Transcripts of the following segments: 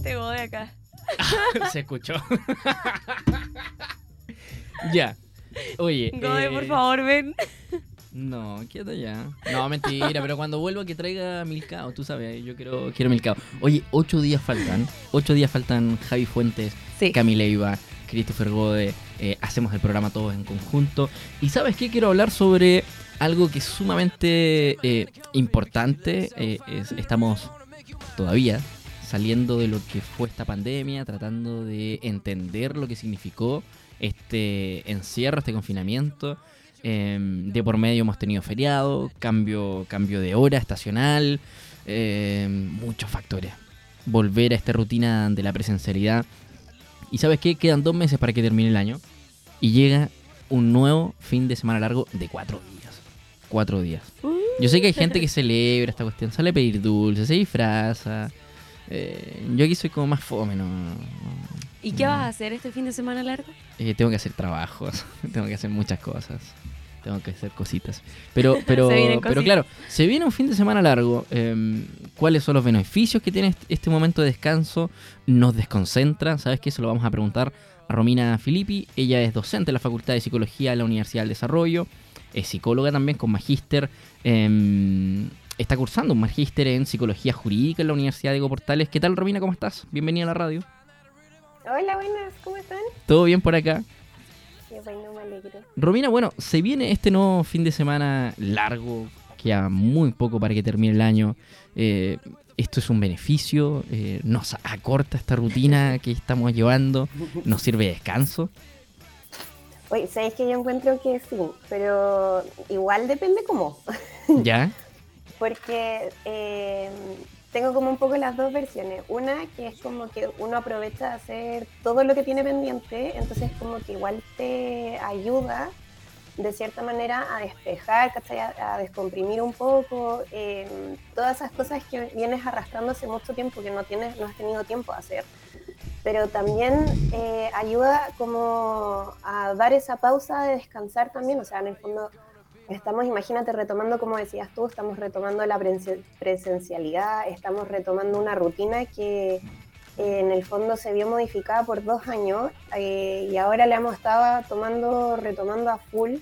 este de acá. Se escuchó. ya. Oye. Gode, por eh, favor, ven. No, quédate ya. No, mentira, pero cuando vuelva que traiga Milcao, tú sabes, yo quiero, quiero Milcao. Oye, ocho días faltan. Ocho días faltan Javi Fuentes, sí. Camila Iba, Christopher Gode. Eh, hacemos el programa todos en conjunto. Y ¿sabes qué? Quiero hablar sobre algo que es sumamente eh, importante. Estamos todavía saliendo de lo que fue esta pandemia, tratando de entender lo que significó este encierro, este confinamiento. Em, de por medio hemos tenido feriado, cambio, cambio de hora estacional, em, muchos factores. Volver a esta rutina de la presencialidad. Y sabes qué, quedan dos meses para que termine el año. Y llega un nuevo fin de semana largo de cuatro días. Cuatro días. Yo sé que hay gente que celebra esta cuestión, sale a pedir dulces, se disfraza. Eh, yo aquí soy como más fome, ¿no? ¿Y qué vas a hacer este fin de semana largo? Eh, tengo que hacer trabajos, tengo que hacer muchas cosas tengo que hacer cositas. Pero, pero, pero claro, se viene un fin de semana largo. Em, ¿Cuáles son los beneficios que tiene este momento de descanso? ¿Nos desconcentra? ¿Sabes qué? Eso lo vamos a preguntar a Romina Filippi. Ella es docente de la Facultad de Psicología de la Universidad del Desarrollo. Es psicóloga también con magíster. Está cursando un magíster en psicología jurídica en la Universidad de Portales. ¿Qué tal, Romina? ¿Cómo estás? Bienvenida a la radio. Hola, buenas, ¿cómo están? ¿Todo bien por acá? me Romina, bueno, se viene este nuevo fin de semana largo, queda muy poco para que termine el año. Eh, esto es un beneficio, eh, nos acorta esta rutina que estamos llevando, nos sirve de descanso. Oye, sabes que yo encuentro que sí, pero igual depende cómo. ¿Ya? Porque eh, tengo como un poco las dos versiones. Una que es como que uno aprovecha de hacer todo lo que tiene pendiente, entonces como que igual te ayuda de cierta manera a despejar, a, descomprimir un poco em, todas esas cosas que vienes arrastrando hace mucho tiempo que no, tienes, no has tenido tiempo de hacer. Pero también eh, ayuda como a dar esa pausa de descansar también, o sea, en el fondo Estamos, imagínate, retomando, como decías tú, estamos retomando la presencialidad, estamos retomando una rutina que eh, en el fondo se vio modificada por dos años eh, y ahora la hemos estado tomando, retomando a full.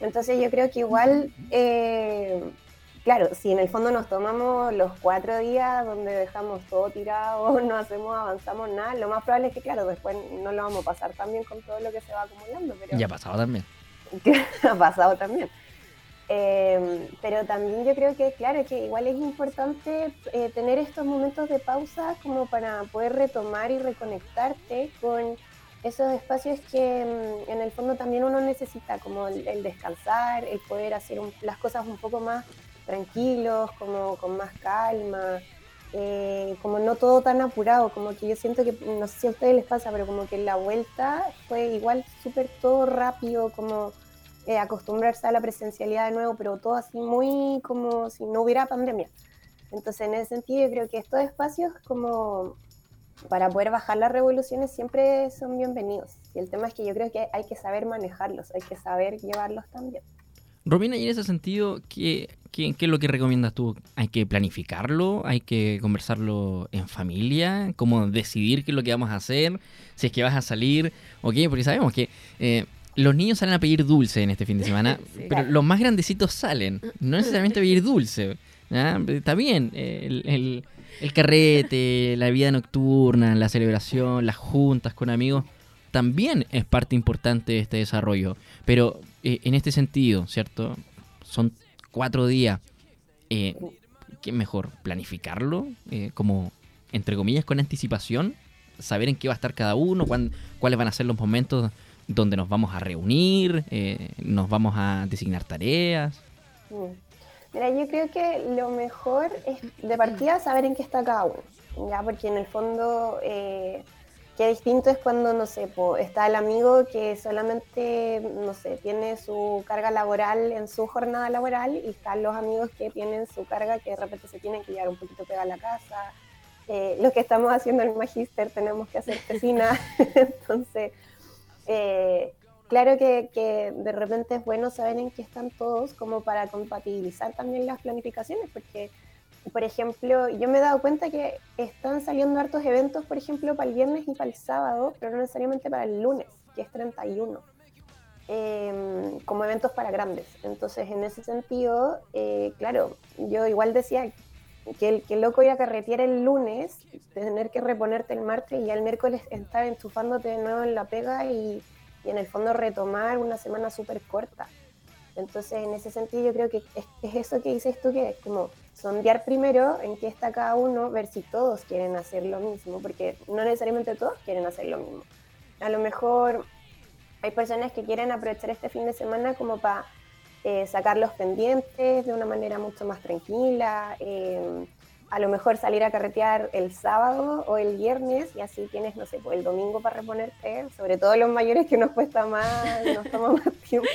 Entonces yo creo que igual, eh, claro, si en el fondo nos tomamos los cuatro días donde dejamos todo tirado, no hacemos, avanzamos nada, lo más probable es que, claro, después no lo vamos a pasar también con todo lo que se va acumulando. Pero... Ya ha pasado también. ha pasado también. Em, pero también yo creo que, claro, que igual es importante eh, tener estos momentos de pausa como para poder retomar y reconectarte con esos espacios que mm, en el fondo también uno necesita, como el, descansar, el poder hacer las cosas un poco más tranquilos, como con más calma, eh, como no todo tan apurado, como que yo siento que, no sé si a ustedes les pasa, pero como que la vuelta fue igual súper todo rápido, como eh, acostumbrarse a la presencialidad de nuevo, pero todo así muy como si no hubiera pandemia. Entonces, en ese sentido, yo creo que estos espacios como para poder bajar las revoluciones siempre son bienvenidos. Y el tema es que yo creo que hay que saber manejarlos, hay que saber llevarlos también. Romina, y en ese sentido, ¿qué, qué, qué es lo que recomiendas tú? ¿Hay que planificarlo? ¿Hay que conversarlo en familia? ¿Cómo decidir qué es lo que vamos a hacer? Si es que vas a salir, ¿ok? Porque sabemos que eh, los niños salen a pedir dulce en este fin de semana, pero los más grandecitos salen, no necesariamente a pedir dulce. Está bien, el, carrete, la vida nocturna, la celebración, las juntas con amigos, también es parte importante de este desarrollo. Pero eh, en este sentido, ¿cierto? Son cuatro días. Eh, ¿Qué mejor? ¿Planificarlo? Eh, como, entre comillas, con anticipación. Saber en qué va a estar cada uno, cuáles van a ser los momentos donde nos vamos a reunir, eh, nos vamos a designar tareas. Mm. Mira, yo creo que lo mejor es de partida saber en qué está cada uno, ya porque en el fondo eh, qué distinto es cuando, no sé, está el amigo que solamente, no sé, tiene su carga laboral en su jornada laboral y están los amigos que tienen su carga que de repente se tienen que llevar un poquito pegada a la casa. Eh, lo que estamos haciendo en el magíster tenemos que hacer cocina, entonces eh, claro que, de repente es bueno saber en qué están todos como para compatibilizar también las planificaciones, porque por ejemplo, yo me he dado cuenta que están saliendo hartos eventos, por ejemplo, para el viernes y para el sábado, pero no necesariamente para el lunes, que es 31, em, como eventos para grandes. Entonces, en ese sentido, eh, claro, yo igual decía que el loco ir a carretear el lunes, tener que reponerte el martes y ya el miércoles estar enchufándote de nuevo en la pega y, y en el fondo retomar una semana súper corta. Entonces, en ese sentido, yo creo que es, eso que dices tú, que es como sondear primero en qué está cada uno, ver si todos quieren hacer lo mismo, porque no necesariamente todos quieren hacer lo mismo. A lo mejor hay personas que quieren aprovechar este fin de semana como para eh, sacar los pendientes de una manera mucho más tranquila, eh, a lo mejor salir a carretear el sábado o el viernes y así tienes, no sé, pues el domingo para reponerte, sobre todo los mayores que nos cuesta más, nos toma más tiempo,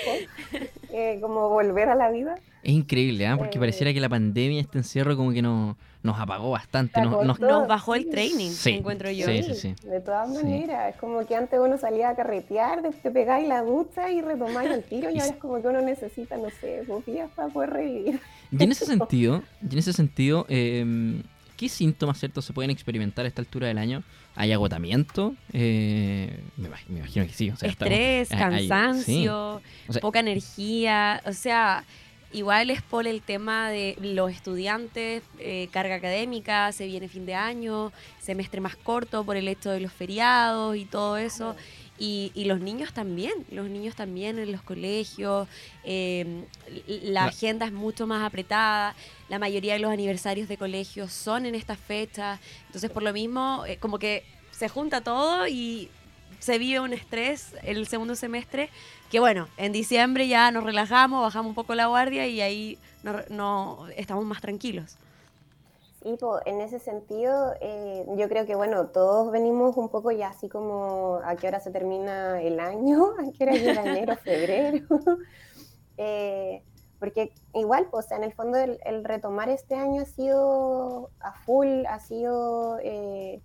eh, como volver a la vida. Es increíble, ¿eh? porque pareciera que la pandemia, este encierro, como que no, nos apagó bastante. Nos, nos, bajó el training, encuentro yo. Sí, sí, De todas maneras, es como que antes uno salía a carretear, te pegáis la ducha y retomáis el tiro, y ahora es como que uno necesita, no sé, días para poder revivir. Y en ese sentido, y en ese sentido eh, ¿qué síntomas ciertos se pueden experimentar a esta altura del año? ¿Hay agotamiento? Eh, me, imagino que sí. Estrés, cansancio, poca energía, o sea Igual es por el tema de los estudiantes, eh, carga académica, se viene fin de año, semestre más corto por el hecho de los feriados y todo eso. Y, los niños también, los niños también en los colegios, em, la agenda es mucho más apretada, la mayoría de los aniversarios de colegios son en estas fechas, entonces por lo mismo eh, como que se junta todo y se vive un estrés el segundo semestre que bueno, en diciembre ya nos relajamos, bajamos un poco la guardia y ahí no, estamos más tranquilos. Sí, en ese sentido, eh, yo creo que bueno, todos venimos un poco ya así como a qué hora se termina el año, a qué hora llega enero, febrero. Eh, porque igual, pues, en el fondo el, retomar este año ha sido a full, ha sido eh,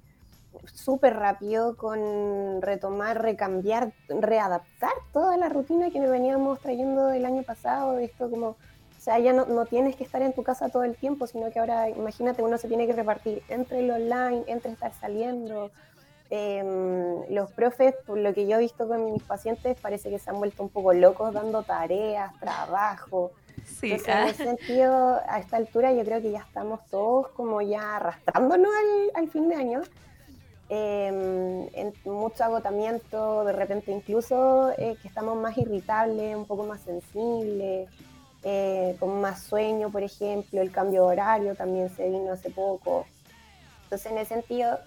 súper rápido con retomar, recambiar, readaptar toda la rutina que nos veníamos trayendo el año pasado. Esto como, o sea, ya no, no, tienes que estar en tu casa todo el tiempo, sino que ahora, imagínate, uno se tiene que repartir entre el online, entre estar saliendo. Em, los profes, por lo que yo he visto con mis pacientes, parece que se han vuelto un poco locos dando tareas, trabajo. Sí, en ah. ese sentido, a esta altura yo creo que ya estamos todos como ya arrastrándonos al, al fin de año Em, en mucho agotamiento, de repente incluso eh, que estamos más irritables, un poco más sensibles, eh, con más sueño, por ejemplo, el cambio de horario también se vino hace poco. Entonces, en ese sentido,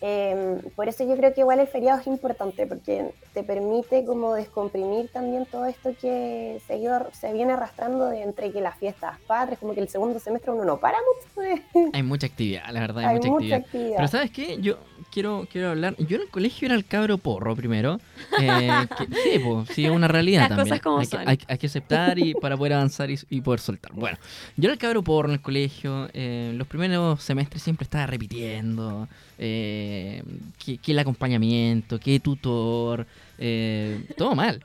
em, por eso yo creo que igual el feriado es importante, porque te permite como descomprimir también todo esto que se, se viene arrastrando de entre que las fiestas padres, como que el segundo semestre uno no para mucho. Hay mucha actividad, la verdad, hay, mucha, actividad. Pero ¿sabes qué? Yo, quiero, quiero hablar. Yo en el colegio era el cabro porro primero. Eh, sí, pues, sí, es una realidad también. hay, Que, hay, que aceptar y para poder avanzar y, poder soltar. Bueno, yo era el cabro porro en el colegio. Eh, los primeros semestres siempre estaba repitiendo. Eh, que, el acompañamiento, que tutor. Eh, todo mal.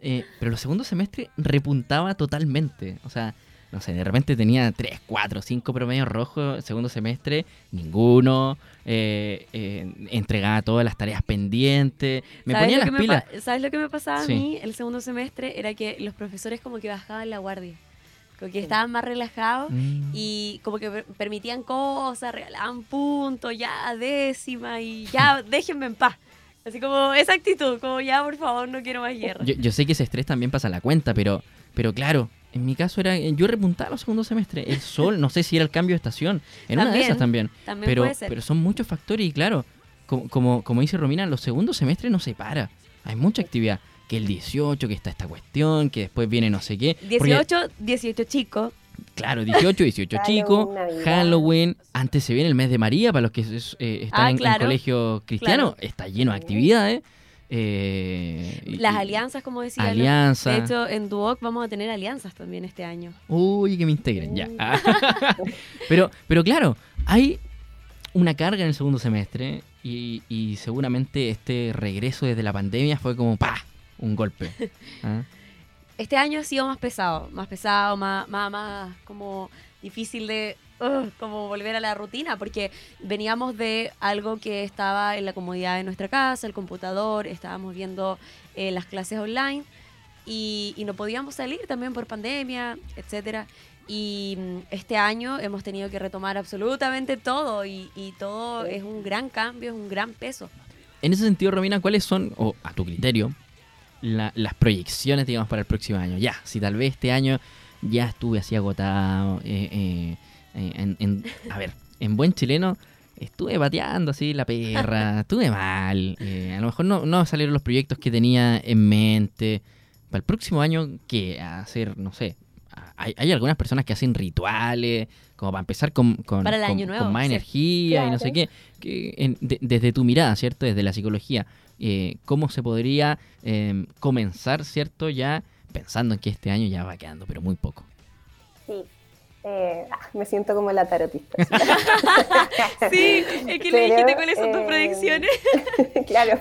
pero los segundos semestres repuntaba totalmente. O sea, no sé, de repente tenía 3, 4, 5 promedios rojos, segundo semestre, ninguno, eh, eh, entregaba todas las tareas pendientes, me ponía las pilas. ¿Sabes lo que me pasaba a mí el segundo semestre? Era que los profesores como que bajaban la guardia, como que estaban más relajados mm. y como que permitían cosas, regalaban puntos, ya décima y ya déjenme en paz. Así como esa actitud, como ya por favor no quiero más guerra. Yo, yo sé que ese estrés también pasa la cuenta, pero, pero claro, en mi caso era, yo repuntaba los segundos semestres. El sol, no sé si era el cambio de estación. En una de esas también. pero, pero son muchos factores y claro, como, como, dice Romina, los segundos semestres no se para. Hay mucha actividad. Que el 18, que está esta cuestión, que después viene no sé qué. 18, 18 chicos. Claro, 18, 18 chicos, Halloween, antes se viene el mes de María, para los que eh, están ah, en, el colegio cristiano, está lleno de actividades. Eh, Las alianzas, como decía. Alianzas. De hecho, en Duoc vamos a tener alianzas también este año. Uy, que me integren, ya. pero, pero claro, hay una carga en el segundo semestre y, seguramente este regreso desde la pandemia fue como ¡pa! Un golpe. ¿ah? Este año ha sido más pesado, más pesado, más, más, más como difícil de como volver a la rutina, porque veníamos de algo que estaba en la comodidad de nuestra casa, el computador, estábamos viendo eh, las clases online y, no podíamos salir también por pandemia, etcétera. Y mm, este año hemos tenido que retomar absolutamente todo y, todo es un gran cambio, es un gran peso. En ese sentido, Romina, ¿cuáles son, o a tu criterio, las proyecciones, digamos, para el próximo año? Ya, si tal vez este año ya estuve así agotado, eh, eh, eh, en, a ver, en buen chileno estuve bateando así la perra, estuve mal, a lo mejor no, no salieron los proyectos que tenía en mente. Para el próximo año, ¿qué? Hacer, no sé, hay, algunas personas que hacen rituales, como para empezar con, con, más energía y no sé qué. Que desde tu mirada, ¿cierto? Desde la psicología, eh, ¿cómo se podría em, comenzar, ¿cierto? Ya pensando en que este año ya va quedando, pero muy poco. Sí. Eh, ah, me siento como la tarotista. sí, es que le dijiste cuáles son tus eh, predicciones. claro.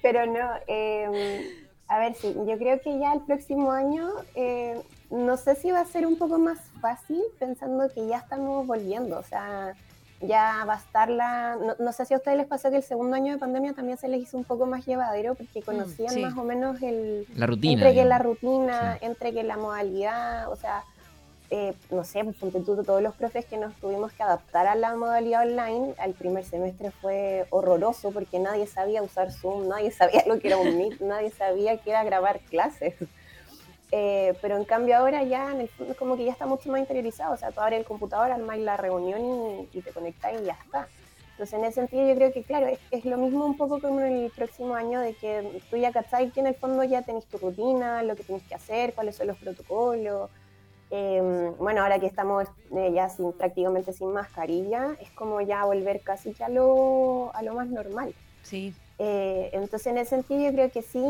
pero no, em, a ver, sí, yo creo que ya el próximo año, eh, no sé si va a ser un poco más fácil pensando que ya estamos volviendo, o sea, ya va a estar la... No, sé si a ustedes les pasó que el segundo año de pandemia también se les hizo un poco más llevadero porque mm, conocían más o menos el... La rutina. Entre que la rutina, entre que la modalidad, o sea, eh, no sé, pues todos los profes que nos tuvimos que adaptar a la modalidad online, al primer semestre fue horroroso porque nadie sabía usar Zoom, nadie sabía lo que era un Meet, nadie sabía que era grabar clases. Eh, pero en cambio ahora ya en el fondo es como que ya está mucho más interiorizado, o sea, tú abres el computador, armas la reunión y, te conectas y ya está. Entonces en ese sentido yo creo que claro, es, lo mismo un poco como en el próximo año de que tú ya cacháis que en el fondo ya tenés tu rutina, lo que tienes que hacer, cuáles son los protocolos, Em, bueno, ahora que estamos eh, ya sin, prácticamente sin mascarilla, es como ya volver casi ya a lo, a lo más normal. Sí. Eh, entonces, en ese sentido, yo creo que sí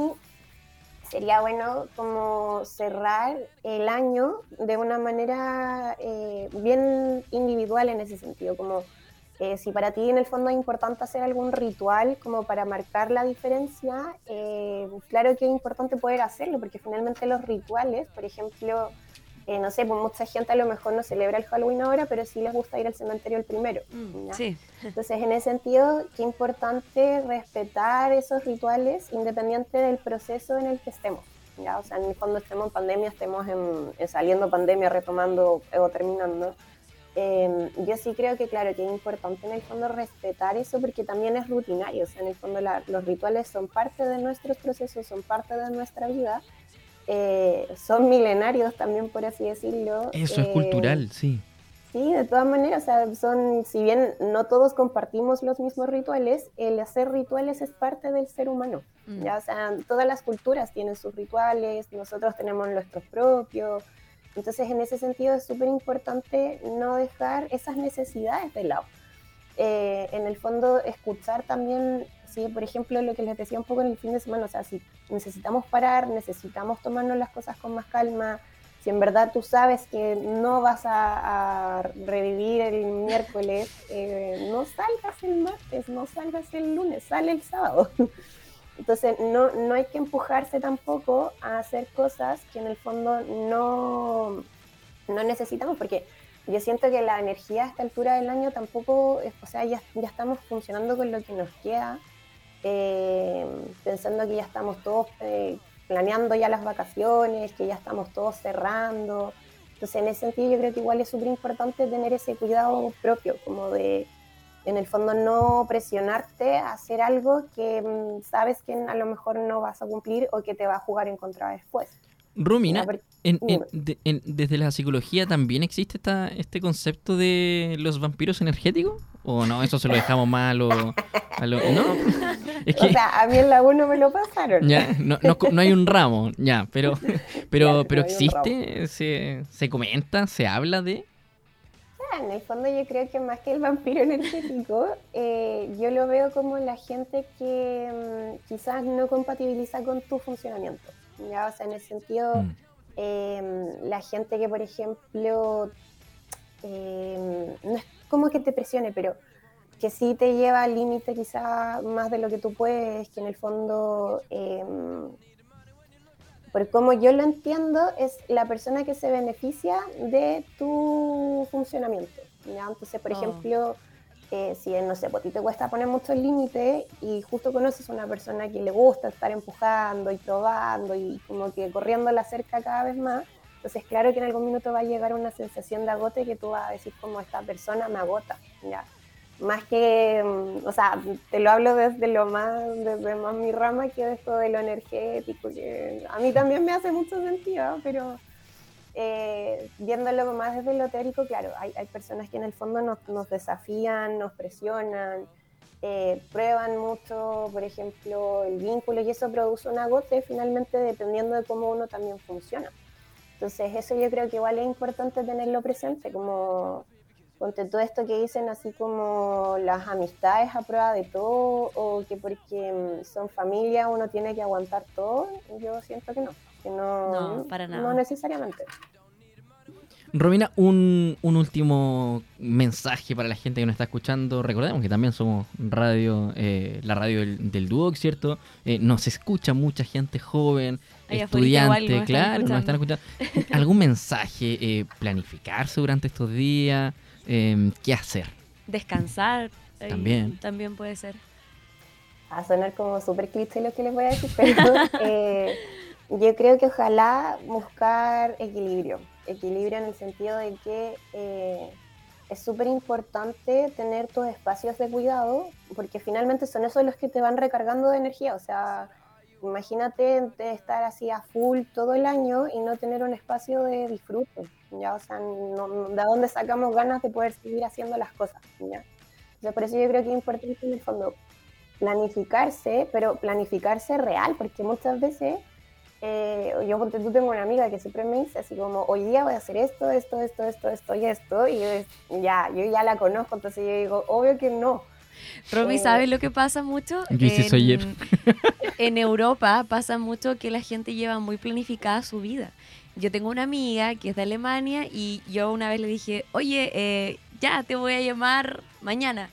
sería bueno como cerrar el año de una manera eh, bien individual en ese sentido, como si para ti en el fondo es importante hacer algún ritual como para marcar la diferencia, claro que es importante poder hacerlo, porque finalmente los rituales, por ejemplo, eh, no sé, pues mucha gente a lo mejor no celebra el Halloween ahora, pero sí les gusta ir al cementerio el primero. Mm, sí. Entonces, en ese sentido, qué importante respetar esos rituales independiente del proceso en el que estemos. ¿ya? O sea, cuando estemos en pandemia, estemos en, saliendo pandemia, retomando o terminando. Em, yo sí creo que, claro, que es importante en el fondo respetar eso porque también es rutinario. O sea, en el fondo los rituales son parte de nuestros procesos, son parte de nuestra vida eh, son milenarios también, por así decirlo. Eso es cultural, eh, sí. Sí, de todas maneras, o sea, son, si bien no todos compartimos los mismos rituales, el hacer rituales es parte del ser humano. Mm. ¿ya? O sea, todas las culturas tienen sus rituales, nosotros tenemos nuestros propios. Entonces, en ese sentido, es súper importante no dejar esas necesidades de lado. Eh, en el fondo, escuchar también ¿sí? Por ejemplo, lo que les decía un poco en el fin de semana, o sea, si necesitamos parar, necesitamos tomarnos las cosas con más calma, si en verdad tú sabes que no vas a, revivir el miércoles, eh, no salgas el martes, no salgas el lunes, sale el sábado. Entonces, no, no hay que empujarse tampoco a hacer cosas que en el fondo no, no necesitamos, porque yo siento que la energía a esta altura del año tampoco, o sea, ya, ya estamos funcionando con lo que nos queda eh, pensando que ya estamos todos eh, planeando ya las vacaciones, que ya estamos todos cerrando. Entonces, en ese sentido, yo creo que igual es súper importante tener ese cuidado propio, como de, en el fondo, no presionarte a hacer algo que mm, sabes que a lo mejor no vas a cumplir o que te va a jugar en contra después. Rumina, desde la psicología también existe esta, este concepto de los vampiros energéticos. ¿O no? Eso se lo dejamos mal o a lo, ¿No? o sea, a mí en la 1 me lo pasaron. Ya, no, no, hay un ramo, ya, pero, pero, pero existe, se, se comenta, se habla de. en el fondo yo creo que más que el vampiro energético, eh, yo lo veo como la gente que mm, quizás no compatibiliza con tu funcionamiento. ¿ya? O sea, en el sentido, mm. Em, la gente que, por ejemplo, em, no es como que te presione, pero que sí te lleva al límite quizá más de lo que tú puedes, que en el fondo, eh, por como yo lo entiendo, es la persona que se beneficia de tu tu funcionamiento. Entonces, por oh. ejemplo, si no sé, pues a ti te cuesta poner muchos límites y justo conoces a una persona que le gusta estar empujando y probando y como que corriendo la cerca cada vez más, entonces claro que en algún minuto va a llegar una sensación de agote que tú vas a decir como esta persona me agota, ¿ya? Más que, mm, o sea, te lo hablo desde lo más, desde más mi rama que de esto de lo energético, que a mí también me hace mucho sentido, pero eh, viéndolo más desde lo teórico, claro, hay, personas que en el fondo nos, nos desafían, nos presionan, eh, prueban mucho, por ejemplo, el vínculo y eso produce un agote finalmente dependiendo de cómo uno también funciona. Entonces eso yo creo que igual es importante tenerlo presente, como ponte todo esto que dicen así como las amistades a prueba de todo o que porque mm, son familia uno tiene que aguantar todo, yo siento que no no, para nada. No necesariamente. Romina, un, último mensaje para la gente que nos está escuchando. Recordemos que también somos radio, eh, la radio del, del Duoc, ¿cierto? Eh, nos escucha mucha gente joven, estudiante, claro, nos están escuchando. ¿Algún mensaje? Eh, ¿Planificarse durante estos días? Em, ¿Qué hacer? Descansar. También. También puede ser. A sonar como súper cliché lo que les voy a decir, pero yo creo que ojalá buscar equilibrio, equilibrio en el sentido de que eh, es súper importante tener tus espacios de cuidado, porque finalmente son esos los que te van recargando de energía, o sea, imagínate estar así a full todo el año y no tener un espacio de disfrute, ¿ya? O sea, ¿de dónde sacamos ganas de poder seguir haciendo las cosas? ¿ya? por eso yo creo que es importante en el fondo planificarse, pero planificarse real, porque muchas veces eh, yo tú tengo una amiga que siempre me dice así como, hoy día voy a hacer esto, esto, esto, esto, esto y esto, y yo, ya, yo ya la conozco, entonces yo digo, obvio que no. Romy, eh, ¿sabes lo que pasa mucho? en, en Europa pasa mucho que la gente lleva muy planificada su vida. Yo tengo una amiga que es de Alemania y yo una vez le dije, oye, eh, ya te voy a llamar mañana.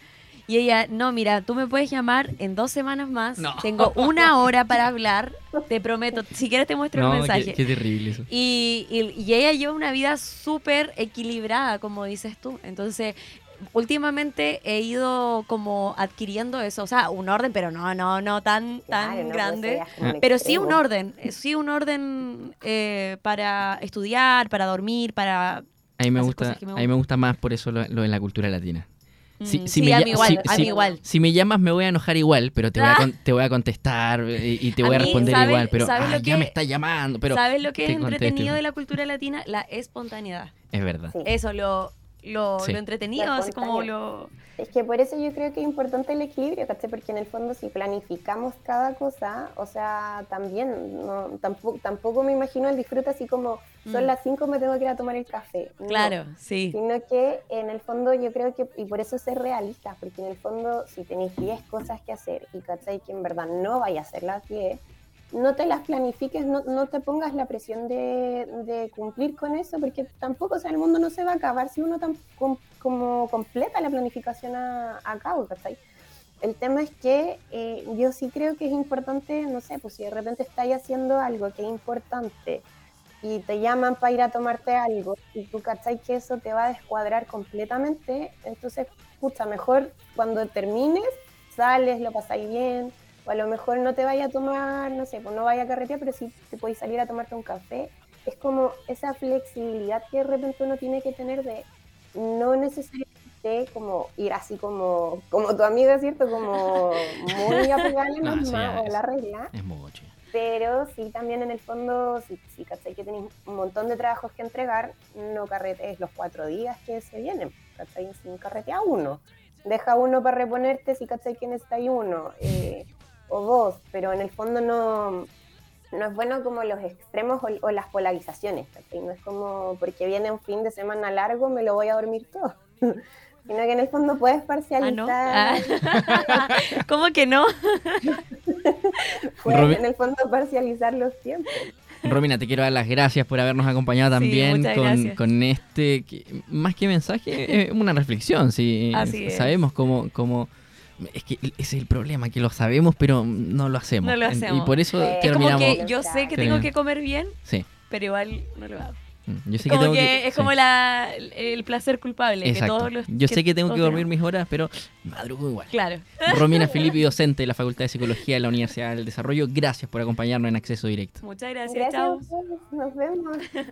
Y ella, no, mira, tú me puedes llamar en dos semanas más. Tengo una hora para hablar, te prometo. Si quieres te muestro un mensaje. Qué, terrible eso. Y, y, ella lleva una vida súper equilibrada, como dices tú. Entonces, últimamente he ido como adquiriendo eso, o sea, un orden, pero no, no, no tan, tan grande, pero sí un orden, eh, sí un orden eh, para estudiar, para dormir, para... A mí me gusta, a mí me gusta más por eso lo, lo en la cultura latina. Si, mm, sí, me, a mí igual, a mí igual. Si me llamas me voy a enojar igual, pero te voy a, ah. te voy a contestar y, te voy a, responder igual. Pero ah, ya me está llamando. Pero ¿Sabes lo que es entretenido de la cultura latina? La espontaneidad. Es verdad. Eso, lo, lo, lo entretenido, así como lo... Es que por eso yo creo que es importante el equilibrio, ¿cachai? Porque en el fondo si planificamos cada cosa, o sea, también, no, tampoco, tampoco me imagino el disfrute así como, son mm. las 5 me tengo que ir a tomar el café. Claro, sí. Sino que en el fondo yo creo que, y por eso ser realista, porque en el fondo si tenéis 10 cosas que hacer y, ¿cachai? Que en verdad no vaya a hacer las 10, no te las planifiques, no, no te pongas la presión de, cumplir con eso, porque tampoco, o sea, el mundo no se va a acabar si uno tan, como completa la planificación a, cabo. El tema es que eh, yo sí creo que es importante, no sé, pues si de repente estáis haciendo algo que es importante y te llaman para ir a tomarte algo y tú cachai que eso te va a descuadrar completamente, entonces, pucha, mejor cuando termines, sales, lo pasáis bien, o a lo mejor no te vaya a tomar, no sé, pues no vaya a carretear, pero sí te puedes salir a tomarte un café. Es como esa flexibilidad que de repente uno tiene que tener de no necesariamente como ir así como, como tu amiga, ¿cierto? Como muy apegada a la norma o la regla. Es mucho. Pero sí también en el fondo, si, si ¿cachai? que tenéis un montón de trabajos que entregar, no carretees los cuatro días que se vienen, ¿cachai? Sin carretea uno. Deja uno para reponerte si ¿cachai? que necesitáis uno. Eh, o dos, pero en el fondo no, no es bueno como los extremos o, las polarizaciones, no es como porque viene un fin de semana largo me lo voy a dormir todo, sino que en el fondo puedes parcializar. ¿Ah, ah. ¿Cómo que no? puedes en el fondo parcializar los tiempos. Romina, te quiero dar las gracias por habernos acompañado también con, este, más que mensaje, es una reflexión, sí. Sabemos cómo, cómo es que ese es el problema, que lo sabemos, pero no lo hacemos. No lo hacemos. Y por eso terminamos. como que yo sé que tengo que comer bien, sí. pero igual no lo hago. Mm, yo sé que, tengo que, es como la, el placer culpable. Que todos los, yo sé que tengo que dormir mis horas, pero madrugo igual. Claro. Romina Filippi, docente de la Facultad de Psicología de la Universidad del Desarrollo, gracias por acompañarnos en Acceso Directo. Muchas gracias, gracias chao. Nos vemos.